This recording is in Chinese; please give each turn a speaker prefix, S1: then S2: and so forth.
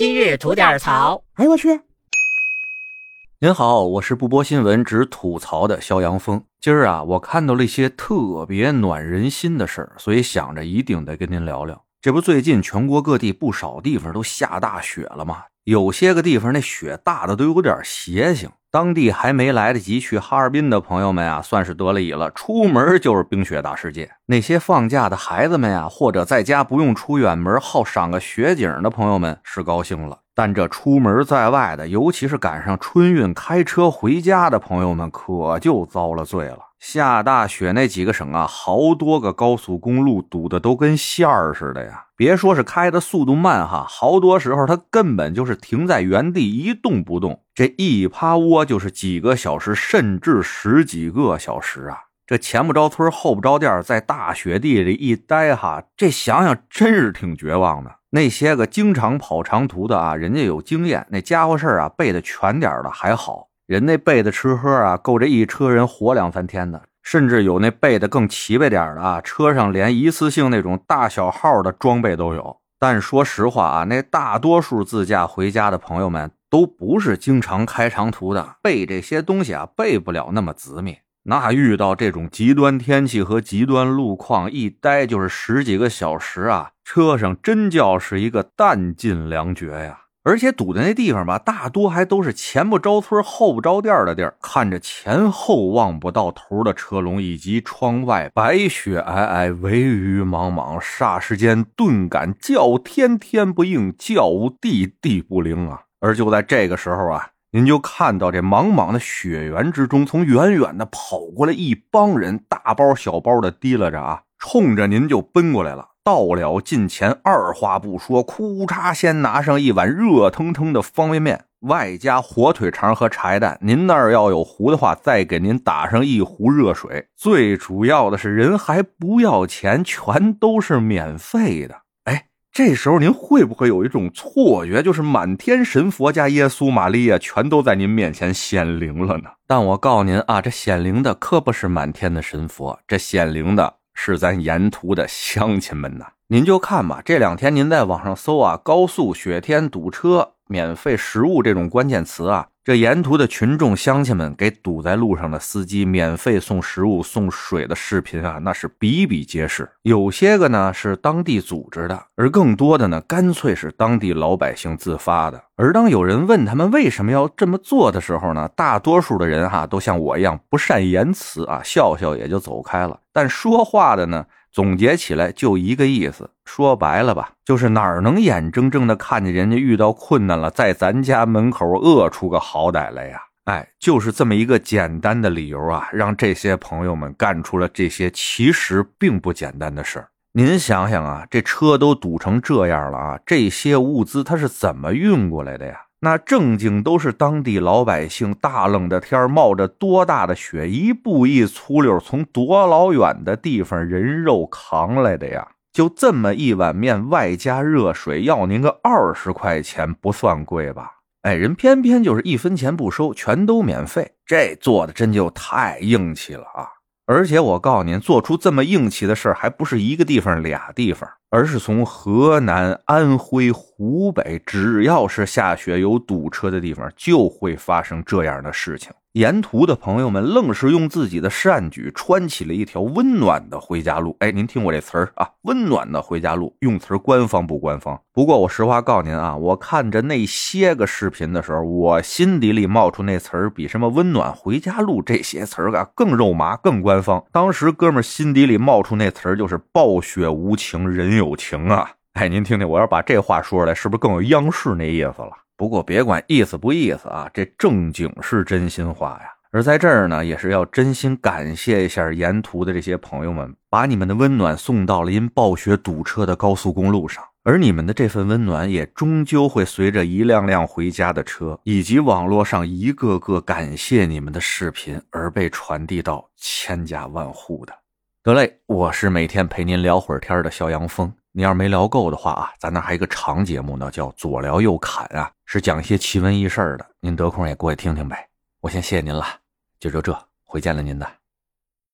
S1: 今日吐点槽。
S2: 哎呦我去！
S3: 您好，我是不播新闻只吐槽的肖阳峰。今儿啊，我看到了一些特别暖人心的事儿，所以想着一定得跟您聊聊。这不，最近全国各地不少地方都下大雪了吗？有些个地方那雪大的都有点邪性。当地还没来得及去哈尔滨的朋友们啊，算是得了意了，出门就是冰雪大世界。那些放假的孩子们呀，或者在家不用出远门，好赏个雪景的朋友们是高兴了。但这出门在外的，尤其是赶上春运开车回家的朋友们，可就遭了罪了。下大雪那几个省啊，好多个高速公路堵得都跟线儿似的呀！别说是开的速度慢哈，好多时候它根本就是停在原地一动不动。这一趴窝就是几个小时，甚至十几个小时啊！这前不着村后不着店，在大雪地里一待哈，这想想真是挺绝望的。那些个经常跑长途的啊，人家有经验，那家伙事啊背的全点的还好，人那背的吃喝啊够这一车人活两三天的，甚至有那背的更齐备点的啊，车上连一次性那种大小号的装备都有。但说实话啊，那大多数自驾回家的朋友们都不是经常开长途的，背这些东西啊背不了那么仔密。那遇到这种极端天气和极端路况，一待就是十几个小时啊，车上真叫是一个弹尽粮绝呀！而且堵的那地方吧，大多还都是前不着村后不着店的地儿，看着前后望不到头的车龙，以及窗外白雪皑皑、微雨茫茫，霎时间顿感叫天天不应，叫地地不灵啊！而就在这个时候啊。您就看到这茫茫的雪原之中，从远远的跑过来一帮人，大包小包的提拉着啊，冲着您就奔过来了。到了近前，二话不说，库嚓，先拿上一碗热腾腾的方便面，外加火腿肠和柴蛋。您那儿要有壶的话，再给您打上一壶热水。最主要的是，人还不要钱，全都是免费的。这时候您会不会有一种错觉，就是满天神佛加耶稣、玛利亚全都在您面前显灵了呢？但我告诉您啊，这显灵的可不是满天的神佛，这显灵的是咱沿途的乡亲们呐。您就看吧，这两天您在网上搜啊，高速雪天堵车、免费食物这种关键词啊。这沿途的群众乡亲们给堵在路上的司机免费送食物、送水的视频啊，那是比比皆是。有些个呢是当地组织的，而更多的呢，干脆是当地老百姓自发的。而当有人问他们为什么要这么做的时候呢，大多数的人哈都像我一样不善言辞啊，笑笑也就走开了。但说话的呢？总结起来就一个意思，说白了吧，就是哪儿能眼睁睁的看见人家遇到困难了，在咱家门口饿出个好歹来呀？哎，就是这么一个简单的理由啊，让这些朋友们干出了这些其实并不简单的事儿。您想想啊，这车都堵成这样了啊，这些物资它是怎么运过来的呀？那正经都是当地老百姓，大冷的天冒着多大的雪，一步一粗溜，从多老远的地方人肉扛来的呀！就这么一碗面，外加热水，要您个二十块钱，不算贵吧？哎，人偏偏就是一分钱不收，全都免费，这做的真就太硬气了啊！而且我告诉您，做出这么硬气的事还不是一个地方、俩地方，而是从河南、安徽、湖北，只要是下雪有堵车的地方，就会发生这样的事情。沿途的朋友们愣是用自己的善举穿起了一条温暖的回家路。哎，您听我这词儿啊，温暖的回家路，用词官方不官方？不过我实话告诉您啊，我看着那些个视频的时候，我心底里冒出那词儿比什么温暖回家路这些词儿啊更肉麻、更官方。当时哥们心底里冒出那词儿就是暴雪无情人友情啊。哎，您听听，我要把这话说出来，是不是更有央视那意思了？不过别管意思不意思啊，这正经是真心话呀。而在这儿呢，也是要真心感谢一下沿途的这些朋友们，把你们的温暖送到了因暴雪堵车的高速公路上。而你们的这份温暖，也终究会随着一辆辆回家的车，以及网络上一个个感谢你们的视频，而被传递到千家万户的。得嘞，我是每天陪您聊会儿天的肖阳峰。你要是没聊够的话啊，咱那还有一个长节目呢，叫左聊右侃啊，是讲一些奇闻异事的。您得空也过去听听呗。我先谢谢您了，就就这，回见了您的。